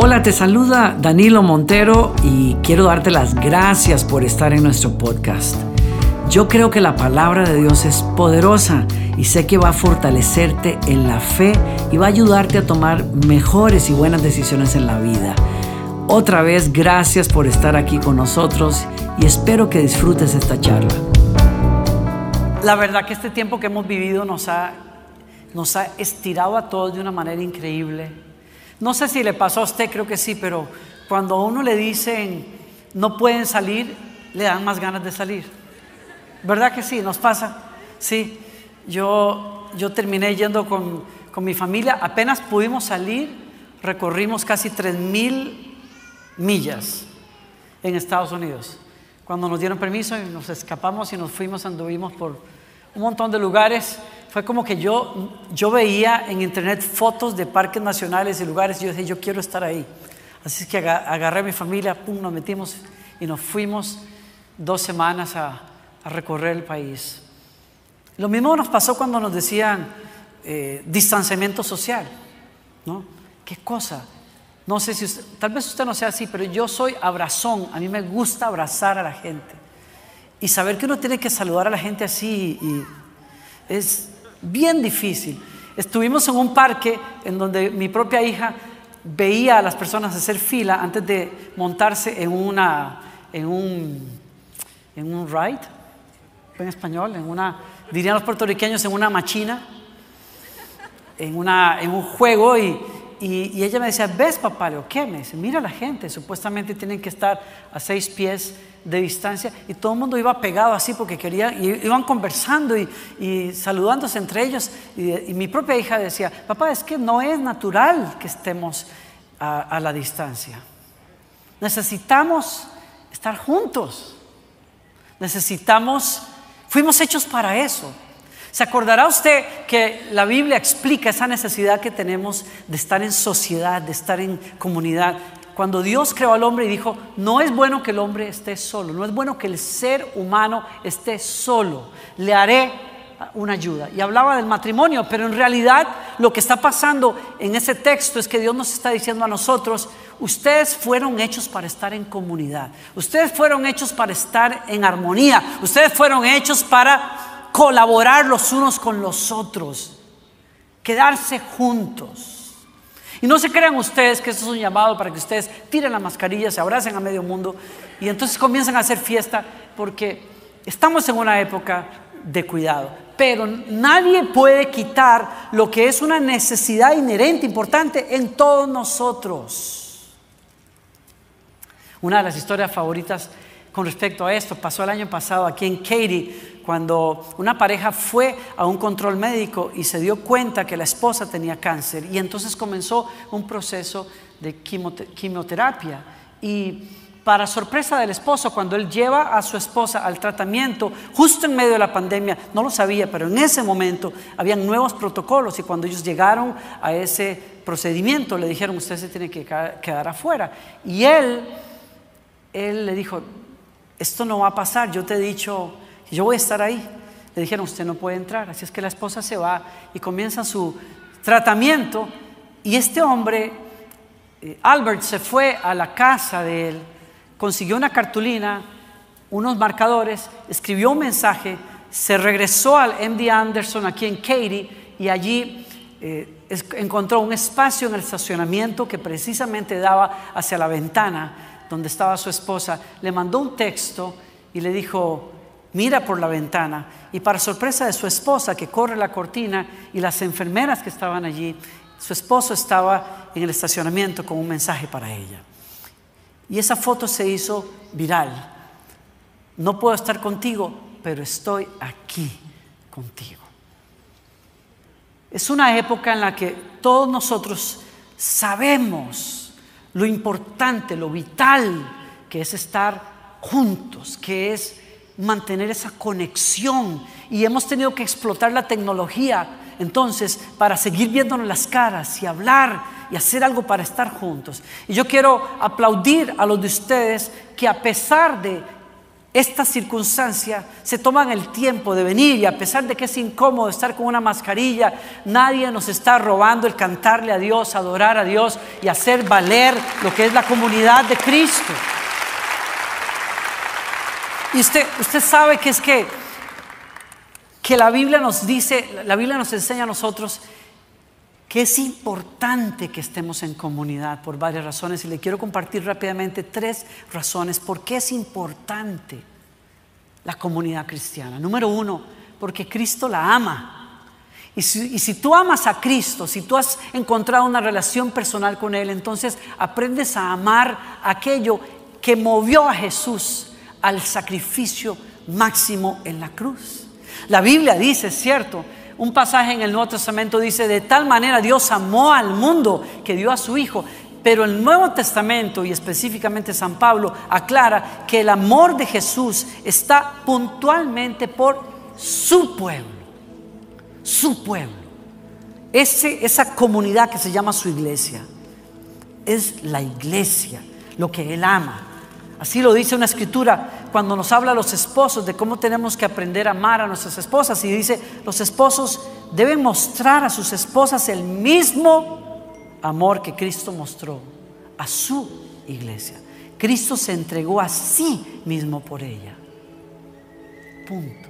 Hola, te saluda Danilo Montero y quiero darte las gracias por estar en nuestro podcast. Yo creo que la palabra de Dios es poderosa y sé que va a fortalecerte en la fe y va a ayudarte a tomar mejores y buenas decisiones en la vida. Otra vez, gracias por estar aquí con nosotros y espero que disfrutes esta charla. La verdad que este tiempo que hemos vivido nos ha, nos ha estirado a todos de una manera increíble no sé si le pasó a usted, creo que sí, pero cuando a uno le dicen no pueden salir, le dan más ganas de salir. ¿Verdad que sí? Nos pasa. Sí, yo, yo terminé yendo con, con mi familia, apenas pudimos salir, recorrimos casi 3.000 millas en Estados Unidos. Cuando nos dieron permiso nos escapamos y nos fuimos, anduvimos por un montón de lugares fue como que yo, yo veía en internet fotos de parques nacionales y lugares y yo dije, yo quiero estar ahí. Así es que agarré a mi familia, pum, nos metimos y nos fuimos dos semanas a, recorrer el país. Lo mismo nos pasó cuando nos decían eh, distanciamiento social, ¿no? ¿Qué cosa? No sé si tal vez usted no sea así, pero yo soy abrazón, a mí me gusta abrazar a la gente. Y saber que uno tiene que saludar a la gente así es, bien difícil. Estuvimos en un parque en donde mi propia hija veía a las personas hacer fila antes de montarse en una en un en un ride en español, en una dirían los puertorriqueños en una machina, en una en un juego y, y, ella me decía, ¿ves papá? Le ¿qué? Me dice, mira la gente, supuestamente tienen que estar a seis pies de distancia y todo el mundo iba pegado así porque querían, y iban conversando y, saludándose entre ellos. Y, mi propia hija decía, papá, es que no es natural que estemos a la distancia. Necesitamos estar juntos. Necesitamos, fuimos hechos para eso. ¿Se acordará usted que la Biblia explica esa necesidad que tenemos de estar en sociedad, de estar en comunidad? Cuando Dios creó al hombre y dijo, no es bueno que el hombre esté solo, no es bueno que el ser humano esté solo, le haré una ayuda. Y hablaba del matrimonio, pero en realidad lo que está pasando en ese texto es que Dios nos está diciendo a nosotros, ustedes fueron hechos para estar en comunidad, ustedes fueron hechos para estar en armonía, ustedes fueron hechos para colaborar los unos con los otros, quedarse juntos. Y no se crean ustedes que esto es un llamado para que ustedes tiren la mascarilla, se abracen a medio mundo y entonces comiencen a hacer fiesta porque estamos en una época de cuidado. Pero nadie puede quitar lo que es una necesidad inherente, importante en todos nosotros. Una de las historias favoritas con respecto a esto pasó el año pasado aquí en Katy cuando una pareja fue a un control médico y se dio cuenta que la esposa tenía cáncer y entonces comenzó un proceso de quimioterapia y para sorpresa del esposo, cuando él lleva a su esposa al tratamiento, justo en medio de la pandemia, no lo sabía, pero en ese momento habían nuevos protocolos y cuando ellos llegaron a ese procedimiento le dijeron, usted se tiene que quedar afuera. Y él, él le dijo, esto no va a pasar, yo te he dicho yo voy a estar ahí. Le dijeron, usted no puede entrar. Así es que la esposa se va y comienza su tratamiento. Y este hombre, eh, Albert, se fue a la casa de él, consiguió una cartulina, unos marcadores, escribió un mensaje, se regresó al MD Anderson aquí en Katy y allí eh, encontró un espacio en el estacionamiento que precisamente daba hacia la ventana donde estaba su esposa. Le mandó un texto y le dijo, mira por la ventana y para sorpresa de su esposa que corre la cortina y las enfermeras que estaban allí, su esposo estaba en el estacionamiento con un mensaje para ella. Y esa foto se hizo viral. No puedo estar contigo, pero estoy aquí contigo. Es una época en la que todos nosotros sabemos lo importante, lo vital que es estar juntos, que es mantener esa conexión y hemos tenido que explotar la tecnología entonces para seguir viéndonos las caras y hablar y hacer algo para estar juntos. Y yo quiero aplaudir a los de ustedes que a pesar de esta circunstancia se toman el tiempo de venir y a pesar de que es incómodo estar con una mascarilla, nadie nos está robando el cantarle a Dios, adorar a Dios y hacer valer lo que es la comunidad de Cristo. Y usted, usted sabe que es que, que la Biblia nos dice, la Biblia nos enseña a nosotros que es importante que estemos en comunidad por varias razones y le quiero compartir rápidamente tres razones por qué es importante la comunidad cristiana. Número uno, porque Cristo la ama. Y si, y si, tú amas a Cristo, si tú has encontrado una relación personal con Él, entonces aprendes a amar aquello que movió a Jesús al sacrificio máximo en la cruz. La Biblia dice, cierto, un pasaje en el Nuevo Testamento dice, de tal manera Dios amó al mundo que dio a su Hijo. Pero el Nuevo Testamento y específicamente San Pablo aclara que el amor de Jesús está puntualmente por su pueblo, su pueblo. Esa comunidad que se llama su iglesia es la iglesia, lo que Él ama. Así lo dice una escritura cuando nos habla a los esposos de cómo tenemos que aprender a amar a nuestras esposas. Y dice, los esposos deben mostrar a sus esposas el mismo amor que Cristo mostró a su iglesia. Cristo se entregó a sí mismo por ella. Punto.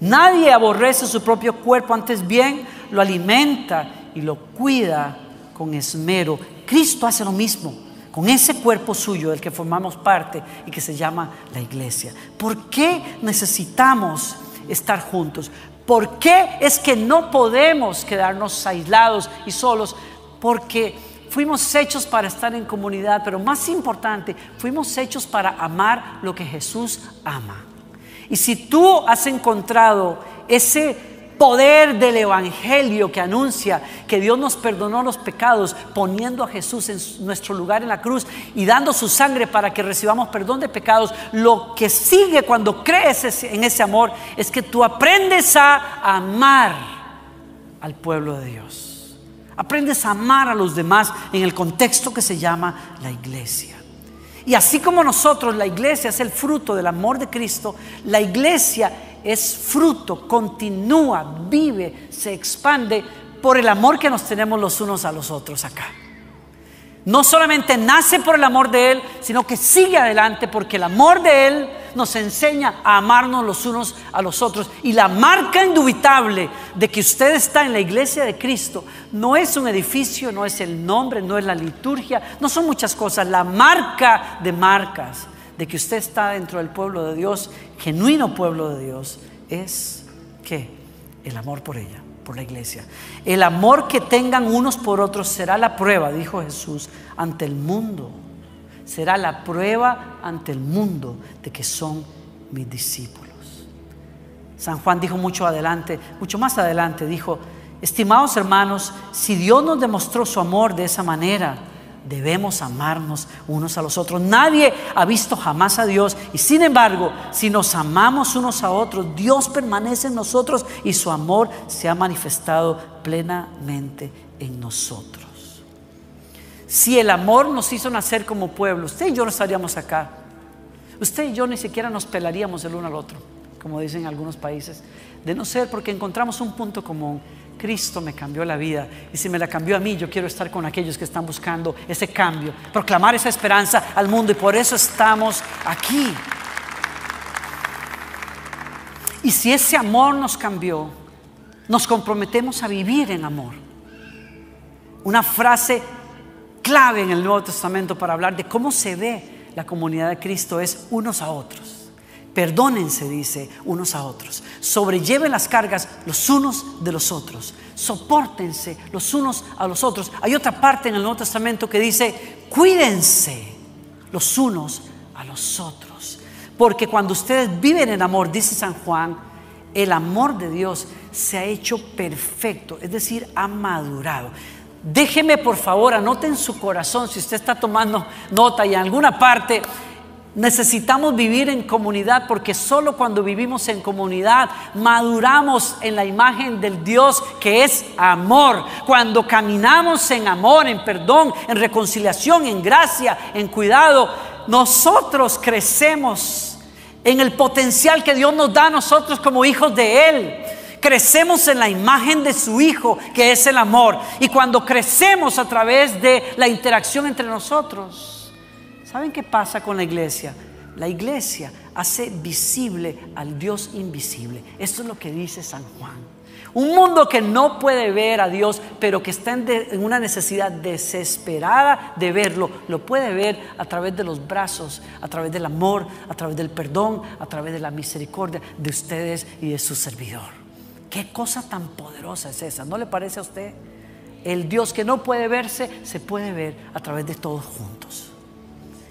Nadie aborrece su propio cuerpo, antes bien lo alimenta y lo cuida con esmero. Cristo hace lo mismo con ese cuerpo suyo del que formamos parte y que se llama la iglesia. ¿Por qué necesitamos estar juntos? ¿Por qué es que no podemos quedarnos aislados y solos? Porque fuimos hechos para estar en comunidad, pero más importante, fuimos hechos para amar lo que Jesús ama. Y si tú has encontrado ese poder del Evangelio que anuncia que Dios nos perdonó los pecados poniendo a Jesús en nuestro lugar en la cruz y dando su sangre para que recibamos perdón de pecados, lo que sigue cuando crees en ese amor es que tú aprendes a amar al pueblo de Dios. Aprendes a amar a los demás en el contexto que se llama la iglesia. Y así como nosotros, la iglesia es el fruto del amor de Cristo, la iglesia es fruto, continúa, vive, se expande por el amor que nos tenemos los unos a los otros acá. No solamente nace por el amor de Él, sino que sigue adelante porque el amor de Él nos enseña a amarnos los unos a los otros. Y la marca indubitable de que usted está en la iglesia de Cristo no es un edificio, no es el nombre, no es la liturgia, no son muchas cosas. La marca de marcas de que usted está dentro del pueblo de Dios, genuino pueblo de Dios, es que el amor por ella, por la iglesia. El amor que tengan unos por otros será la prueba, dijo Jesús, ante el mundo. Será la prueba ante el mundo de que son mis discípulos. San Juan dijo mucho adelante, mucho más adelante, dijo, estimados hermanos, si Dios nos demostró su amor de esa manera, debemos amarnos unos a los otros. Nadie ha visto jamás a Dios y sin embargo, si nos amamos unos a otros, Dios permanece en nosotros y su amor se ha manifestado plenamente en nosotros. Si el amor nos hizo nacer como pueblo, usted y yo no estaríamos acá. Usted y yo ni siquiera nos pelaríamos el uno al otro, como dicen algunos países, de no ser porque encontramos un punto común Cristo me cambió la vida. Y si me la cambió a mí, yo quiero estar con aquellos que están buscando ese cambio, proclamar esa esperanza al mundo. Y por eso estamos aquí. Y si ese amor nos cambió, nos comprometemos a vivir en amor. Una frase clave en el Nuevo Testamento para hablar de cómo se ve la comunidad de Cristo es unos a otros. Perdónense, dice, unos a otros. Sobrelleven las cargas los unos de los otros. Sopórtense los unos a los otros. Hay otra parte en el Nuevo Testamento que dice, cuídense los unos a los otros. Porque cuando ustedes viven en amor, dice San Juan, el amor de Dios se ha hecho perfecto, es decir, ha madurado. Déjeme por favor, anote en su corazón, si usted está tomando nota y en alguna parte Necesitamos vivir en comunidad porque solo cuando vivimos en comunidad maduramos en la imagen del Dios que es amor. Cuando caminamos en amor, en perdón, en reconciliación, en gracia, en cuidado, nosotros crecemos en el potencial que Dios nos da a nosotros como hijos de Él. Crecemos en la imagen de su Hijo, que es el amor. Y cuando crecemos a través de la interacción entre nosotros, ¿saben qué pasa con la iglesia? La iglesia hace visible al Dios invisible. Esto es lo que dice San Juan. Un mundo que no puede ver a Dios, pero que está en, una necesidad desesperada de verlo, lo puede ver a través de los brazos, a través del amor, a través del perdón, a través de la misericordia de ustedes y de su servidor. Qué cosa tan poderosa es esa, ¿no le parece a usted? El Dios que no puede verse, se puede ver a través de todos juntos.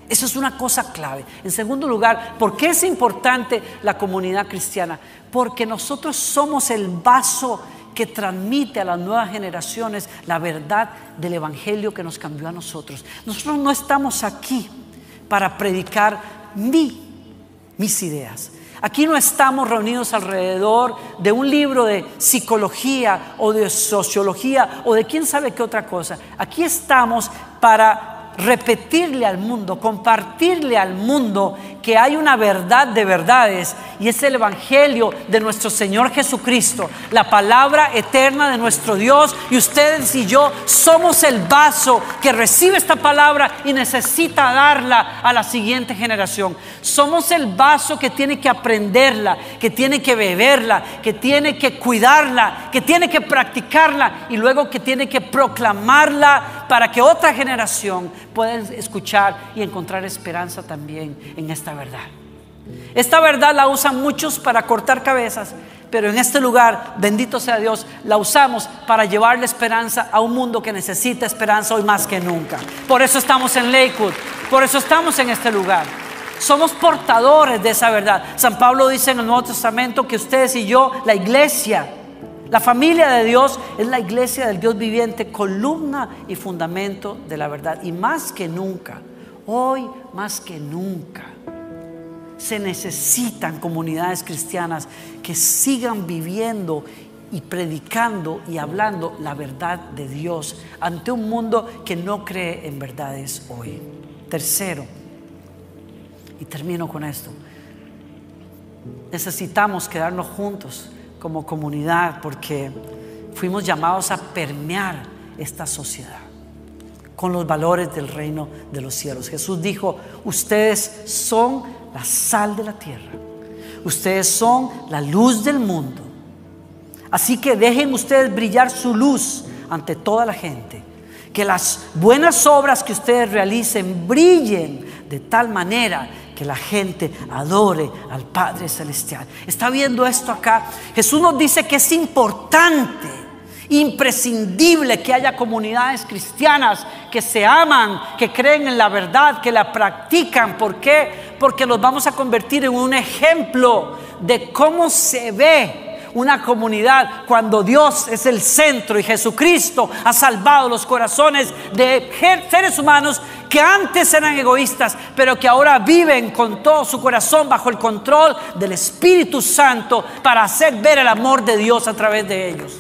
Eso es una cosa clave. En segundo lugar, ¿por qué es importante la comunidad cristiana? Porque nosotros somos el vaso que transmite a las nuevas generaciones la verdad del Evangelio que nos cambió a nosotros. Nosotros no estamos aquí para predicar mi, mis ideas. Aquí no estamos reunidos alrededor de un libro de psicología o de sociología o de quién sabe qué otra cosa. Aquí estamos para repetirle al mundo, compartirle al mundo que hay una verdad de verdades y es el Evangelio de nuestro Señor Jesucristo, la palabra eterna de nuestro Dios y ustedes y yo somos el vaso que recibe esta palabra y necesita darla a la siguiente generación. Somos el vaso que tiene que aprenderla, que tiene que beberla, que tiene que cuidarla, que tiene que practicarla y luego que tiene que proclamarla para que otra generación pueda escuchar y encontrar esperanza también en esta verdad. Esta verdad la usan muchos para cortar cabezas, pero en este lugar, bendito sea Dios, la usamos para llevarle esperanza a un mundo que necesita esperanza hoy más que nunca. Por eso estamos en Lakewood, por eso estamos en este lugar. Somos portadores de esa verdad. San Pablo dice en el Nuevo Testamento que ustedes y yo, la iglesia, la familia de Dios es la iglesia del Dios viviente, columna y fundamento de la verdad. Y más que nunca, hoy más que nunca, se necesitan comunidades cristianas que sigan viviendo y predicando y hablando la verdad de Dios ante un mundo que no cree en verdades hoy. Tercero, y termino con esto, necesitamos quedarnos juntos como comunidad porque fuimos llamados a permear esta sociedad con los valores del reino de los cielos. Jesús dijo, ustedes son la sal de la tierra. Ustedes son la luz del mundo. Así que dejen ustedes brillar su luz ante toda la gente. Que las buenas obras que ustedes realicen brillen de tal manera que la gente adore al Padre Celestial. ¿Está viendo esto acá? Jesús nos dice que es importante imprescindible que haya comunidades cristianas que se aman, que creen en la verdad, que la practican. ¿Por qué? Porque los vamos a convertir en un ejemplo de cómo se ve una comunidad cuando Dios es el centro y Jesucristo ha salvado los corazones de seres humanos que antes eran egoístas, pero que ahora viven con todo su corazón bajo el control del Espíritu Santo para hacer ver el amor de Dios a través de ellos.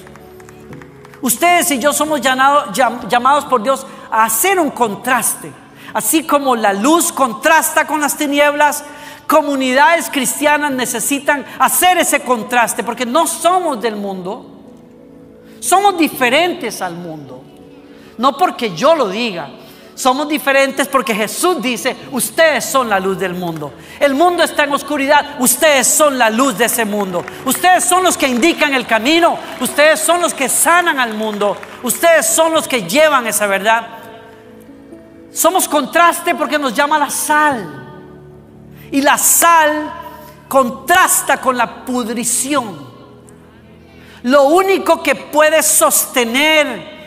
Ustedes y yo somos llamados por Dios a hacer un contraste. Así como la luz contrasta con las tinieblas, comunidades cristianas necesitan hacer ese contraste porque no somos del mundo. Somos diferentes al mundo. No porque yo lo diga, somos diferentes porque Jesús dice, ustedes son la luz del mundo. El mundo está en oscuridad, ustedes son la luz de ese mundo. Ustedes son los que indican el camino, ustedes son los que sanan al mundo, ustedes son los que llevan esa verdad. Somos contraste porque nos llama la sal. Y la sal contrasta con la pudrición. Lo único que puede sostener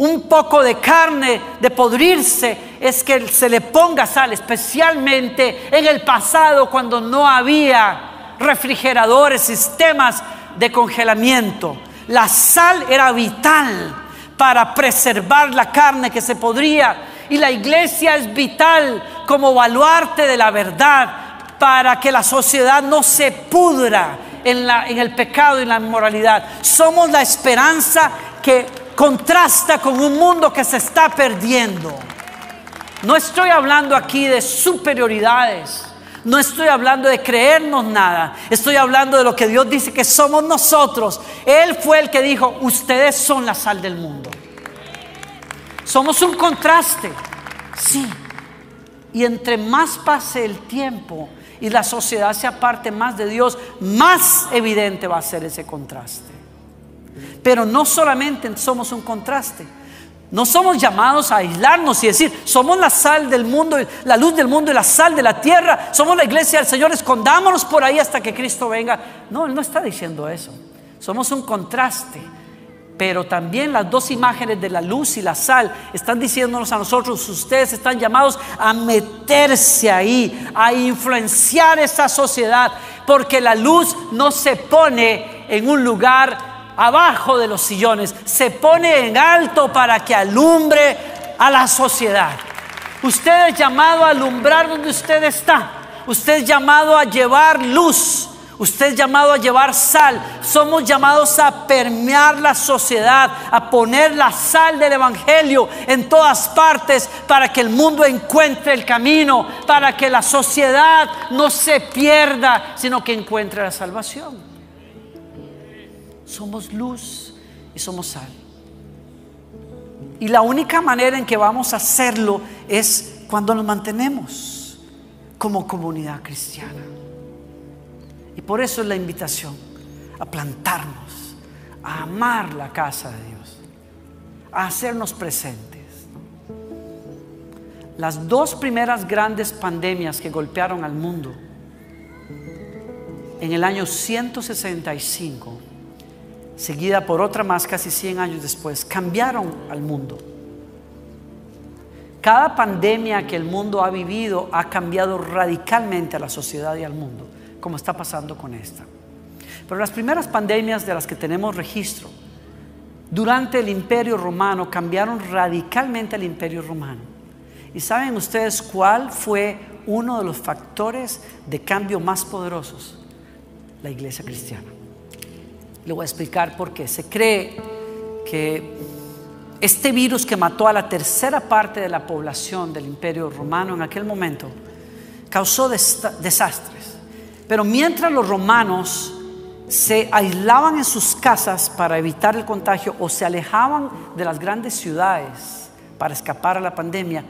un poco de carne, de podrirse, es que se le ponga sal, especialmente en el pasado cuando no había refrigeradores, sistemas de congelamiento. La sal era vital para preservar la carne que se podría y la iglesia es vital como baluarte de la verdad para que la sociedad no se pudra en, la, en el pecado y la inmoralidad. Somos la esperanza que contrasta con un mundo que se está perdiendo. No estoy hablando aquí de superioridades. No estoy hablando de creernos nada. Estoy hablando de lo que Dios dice que somos nosotros. Él fue el que dijo, ustedes son la sal del mundo. Somos un contraste. Sí. Y entre más pase el tiempo y la sociedad se aparte más de Dios, más evidente va a ser ese contraste. Pero no solamente somos un contraste, no somos llamados a aislarnos y decir, somos la sal del mundo, la luz del mundo y la sal de la tierra, somos la iglesia del Señor, escondámonos por ahí hasta que Cristo venga. No, Él no está diciendo eso. Somos un contraste. Pero también las dos imágenes de la luz y la sal están diciéndonos a nosotros, ustedes están llamados a meterse ahí, a influenciar esa sociedad, porque la luz no se pone en un lugar abajo de los sillones, se pone en alto para que alumbre a la sociedad. Usted es llamado a alumbrar donde usted está. Usted es llamado a llevar luz. Usted es llamado a llevar sal. Somos llamados a permear la sociedad, a poner la sal del Evangelio en todas partes para que el mundo encuentre el camino, para que la sociedad no se pierda, sino que encuentre la salvación somos luz y somos sal. Y la única manera en que vamos a hacerlo es cuando nos mantenemos como comunidad cristiana. Y por eso es la invitación a plantarnos, a amar la casa de Dios, a hacernos presentes. Las dos primeras grandes pandemias que golpearon al mundo en el año 165 seguida por otra más casi 100 años después, cambiaron al mundo. Cada pandemia que el mundo ha vivido ha cambiado radicalmente a la sociedad y al mundo, como está pasando con esta. Pero las primeras pandemias de las que tenemos registro durante el imperio romano cambiaron radicalmente al imperio romano. ¿Y saben ustedes cuál fue uno de los factores de cambio más poderosos? La iglesia cristiana. Le voy a explicar por qué. Se cree que este virus que mató a la tercera parte de la población del imperio romano en aquel momento causó desastres. Pero mientras los romanos se aislaban en sus casas para evitar el contagio o se alejaban de las grandes ciudades para escapar a la pandemia,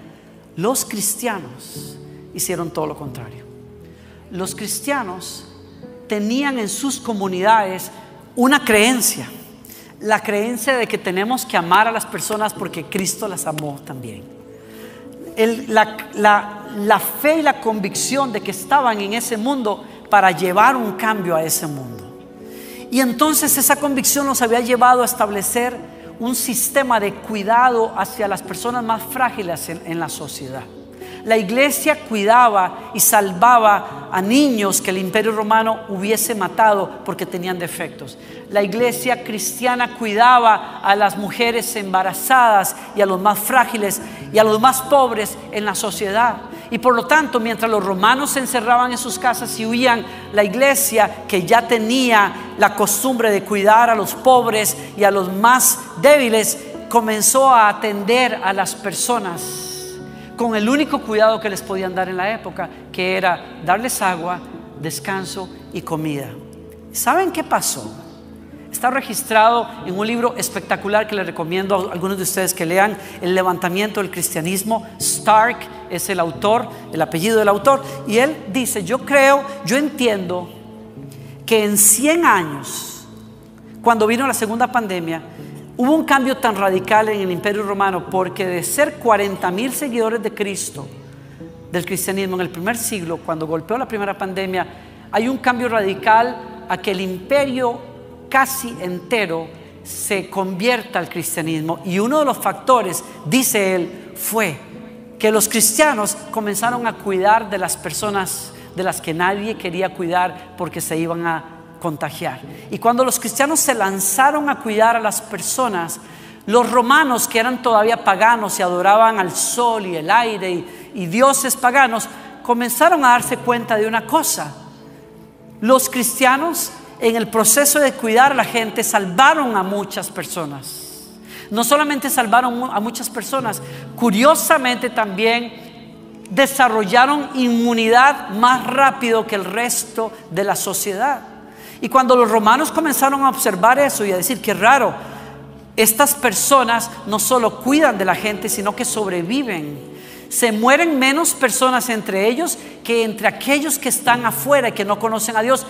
los cristianos hicieron todo lo contrario. Los cristianos tenían en sus comunidades una creencia, la creencia de que tenemos que amar a las personas porque Cristo las amó también. la, fe y la convicción de que estaban en ese mundo para llevar un cambio a ese mundo. Y entonces esa convicción nos había llevado a establecer un sistema de cuidado hacia las personas más frágiles en la sociedad. La iglesia cuidaba y salvaba a niños que el imperio romano hubiese matado porque tenían defectos. La iglesia cristiana cuidaba a las mujeres embarazadas y a los más frágiles y a los más pobres en la sociedad. Y por lo tanto, mientras los romanos se encerraban en sus casas y huían, la iglesia que ya tenía la costumbre de cuidar a los pobres y a los más débiles, comenzó a atender a las personas con el único cuidado que les podían dar en la época, que era darles agua, descanso y comida. ¿Saben qué pasó? Está registrado en un libro espectacular que les recomiendo a algunos de ustedes que lean, El levantamiento del cristianismo. Stark es el autor, el apellido del autor, y él dice, yo creo, yo entiendo que en 100 años, cuando vino la segunda pandemia, Hubo un cambio tan radical en el imperio romano porque de ser 40 mil seguidores de Cristo, del cristianismo en el primer siglo, cuando golpeó la primera pandemia, hay un cambio radical a que el imperio casi entero se convierta al cristianismo. Y uno de los factores, dice él, fue que los cristianos comenzaron a cuidar de las personas de las que nadie quería cuidar porque se iban a contagiar. Y cuando los cristianos se lanzaron a cuidar a las personas, los romanos que eran todavía paganos y adoraban al sol y el aire y, dioses paganos, comenzaron a darse cuenta de una cosa. Los cristianos en el proceso de cuidar a la gente salvaron a muchas personas. No solamente salvaron a muchas personas, curiosamente también desarrollaron inmunidad más rápido que el resto de la sociedad. Y cuando los romanos comenzaron a observar eso y a decir que raro, estas personas no solo cuidan de la gente, sino que sobreviven. Se mueren menos personas entre ellos que entre aquellos que están afuera y que no conocen a Dios.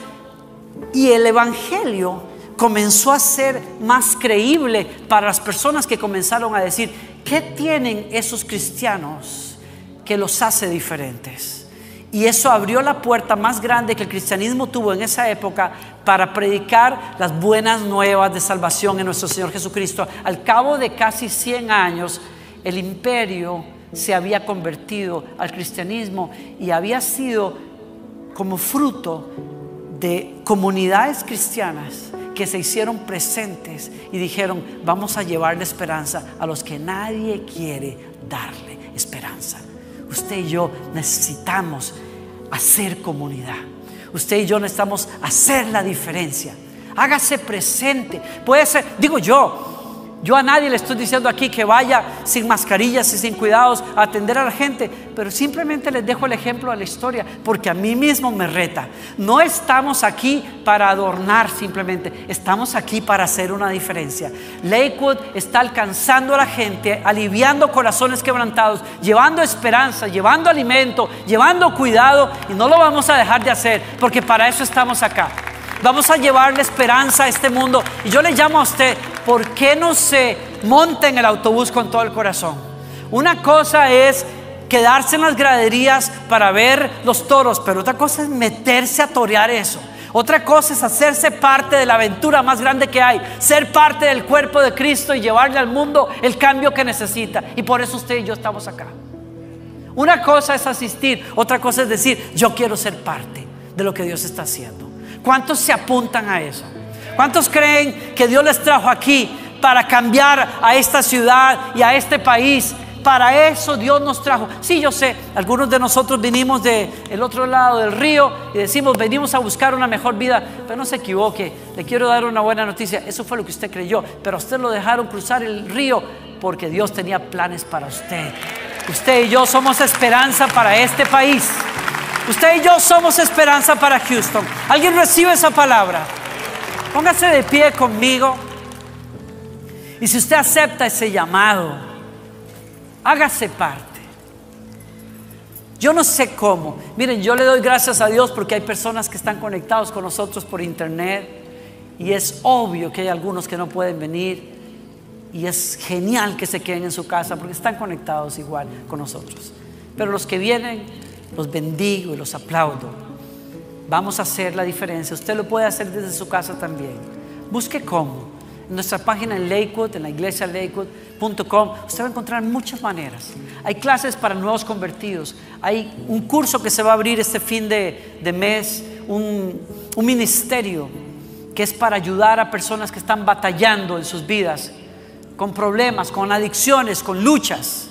Y el Evangelio comenzó a ser más creíble para las personas que comenzaron a decir, ¿qué tienen esos cristianos que los hace diferentes? Y eso abrió la puerta más grande que el cristianismo tuvo en esa época para predicar las buenas nuevas de salvación en nuestro Señor Jesucristo. Al cabo de casi 100 años, el imperio se había convertido al cristianismo y había sido como fruto de comunidades cristianas que se hicieron presentes y dijeron, vamos a llevarle esperanza a los que nadie quiere darle esperanza. Usted y yo necesitamos hacer comunidad. Usted y yo necesitamos hacer la diferencia. Hágase presente. Puede ser, digo yo, yo a nadie le estoy diciendo aquí que vaya sin mascarillas y sin cuidados a atender a la gente, pero simplemente les dejo el ejemplo de la historia, porque a mí mismo me reta. No estamos aquí para adornar simplemente, estamos aquí para hacer una diferencia. Lakewood está alcanzando a la gente, aliviando corazones quebrantados, llevando esperanza, llevando alimento, llevando cuidado, y no lo vamos a dejar de hacer, porque para eso estamos acá. Vamos a llevarle esperanza a este mundo. Y yo le llamo a usted, ¿por qué no se monta en el autobús con todo el corazón? Una cosa es quedarse en las graderías para ver los toros, pero otra cosa es meterse a torear eso. Otra cosa es hacerse parte de la aventura más grande que hay, ser parte del cuerpo de Cristo y llevarle al mundo el cambio que necesita. Y por eso usted y yo estamos acá. Una cosa es asistir, otra cosa es decir, yo quiero ser parte de lo que Dios está haciendo. ¿Cuántos se apuntan a eso? ¿Cuántos creen que Dios les trajo aquí para cambiar a esta ciudad y a este país? Para eso Dios nos trajo. Sí, yo sé, algunos de nosotros vinimos del otro lado del río y decimos, venimos a buscar una mejor vida, pero no se equivoque, le quiero dar una buena noticia. Eso fue lo que usted creyó, pero usted lo dejaron cruzar el río porque Dios tenía planes para usted. Usted y yo somos esperanza para este país. Usted y yo somos esperanza para Houston. ¿Alguien recibe esa palabra? Póngase de pie conmigo. Y si usted acepta ese llamado, hágase parte. Yo no sé cómo. Miren, yo le doy gracias a Dios porque hay personas que están conectados con nosotros por internet y es obvio que hay algunos que no pueden venir y es genial que se queden en su casa porque están conectados igual con nosotros. Pero los que vienen, los bendigo y los aplaudo. Vamos a hacer la diferencia. Usted lo puede hacer desde su casa también. Busque cómo. En nuestra página en Lakewood, en la iglesia lakewood.com, usted va a encontrar muchas maneras. Hay clases para nuevos convertidos. Hay un curso que se va a abrir este fin de, mes, un, un ministerio que es para ayudar a personas que están batallando en sus vidas, con problemas, con adicciones, con luchas.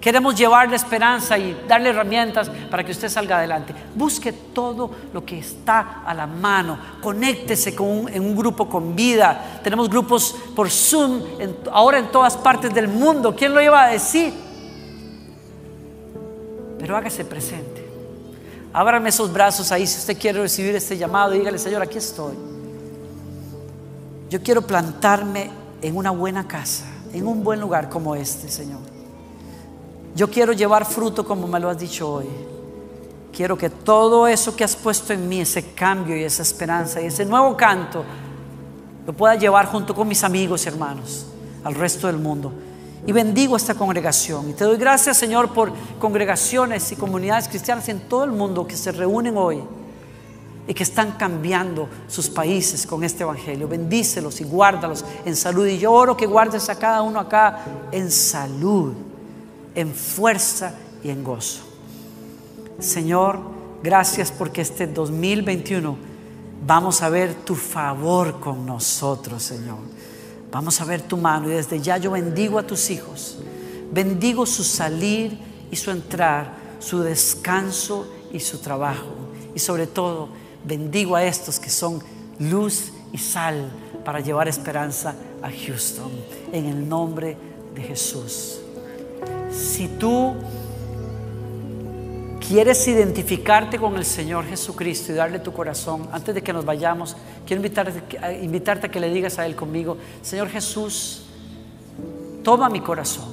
Queremos llevarle esperanza y darle herramientas para que usted salga adelante. Busque todo lo que está a la mano. Conéctese con en un grupo con vida. Tenemos grupos por Zoom ahora en todas partes del mundo. ¿Quién lo iba a decir? Pero hágase presente. Ábrame esos brazos ahí si usted quiere recibir este llamado. Dígale, Señor, aquí estoy. Yo quiero plantarme en una buena casa, en un buen lugar como este, Señor. Yo quiero llevar fruto como me lo has dicho hoy. Quiero que todo eso que has puesto en mí, ese cambio y esa esperanza y ese nuevo canto, lo pueda llevar junto con mis amigos y hermanos al resto del mundo. Y bendigo esta congregación. Y te doy gracias, Señor, por congregaciones y comunidades cristianas en todo el mundo que se reúnen hoy y que están cambiando sus países con este Evangelio. Bendícelos y guárdalos en salud. Y yo oro que guardes a cada uno acá en salud en fuerza y en gozo. Señor, gracias porque este 2021 vamos a ver tu favor con nosotros, Señor. Vamos a ver tu mano y desde ya yo bendigo a tus hijos. Bendigo su salir y su entrar, su descanso y su trabajo. Y sobre todo, bendigo a estos que son luz y sal para llevar esperanza a Houston. En el nombre de Jesús si tú quieres identificarte con el Señor Jesucristo y darle tu corazón, antes de que nos vayamos, quiero invitarte, invitarte a que le digas a Él conmigo, Señor Jesús, toma mi corazón,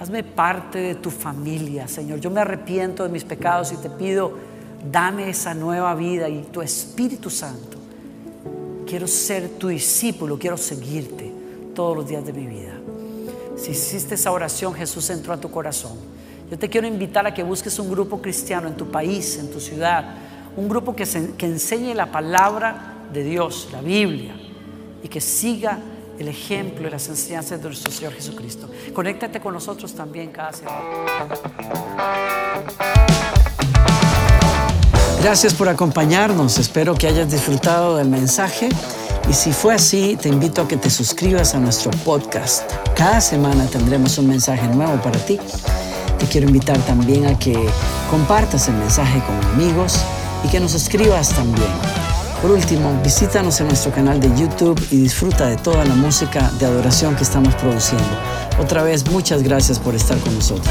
hazme parte de tu familia, Señor. Yo me arrepiento de mis pecados y te pido, dame esa nueva vida y tu Espíritu Santo. Quiero ser tu discípulo, quiero seguirte todos los días de mi vida. Si hiciste esa oración, Jesús entró a tu corazón. Yo te quiero invitar a que busques un grupo cristiano en tu país, en tu ciudad, un grupo que, enseñe la palabra de Dios, la Biblia, y que siga el ejemplo y las enseñanzas de nuestro Señor Jesucristo. Conéctate con nosotros también cada semana. Gracias por acompañarnos. Espero que hayas disfrutado del mensaje. Y si fue así, te invito a que te suscribas a nuestro podcast. Cada semana tendremos un mensaje nuevo para ti. Te quiero invitar también a que compartas el mensaje con amigos y que nos escribas también. Por último, visítanos en nuestro canal de YouTube y disfruta de toda la música de adoración que estamos produciendo. Otra vez, muchas gracias por estar con nosotros.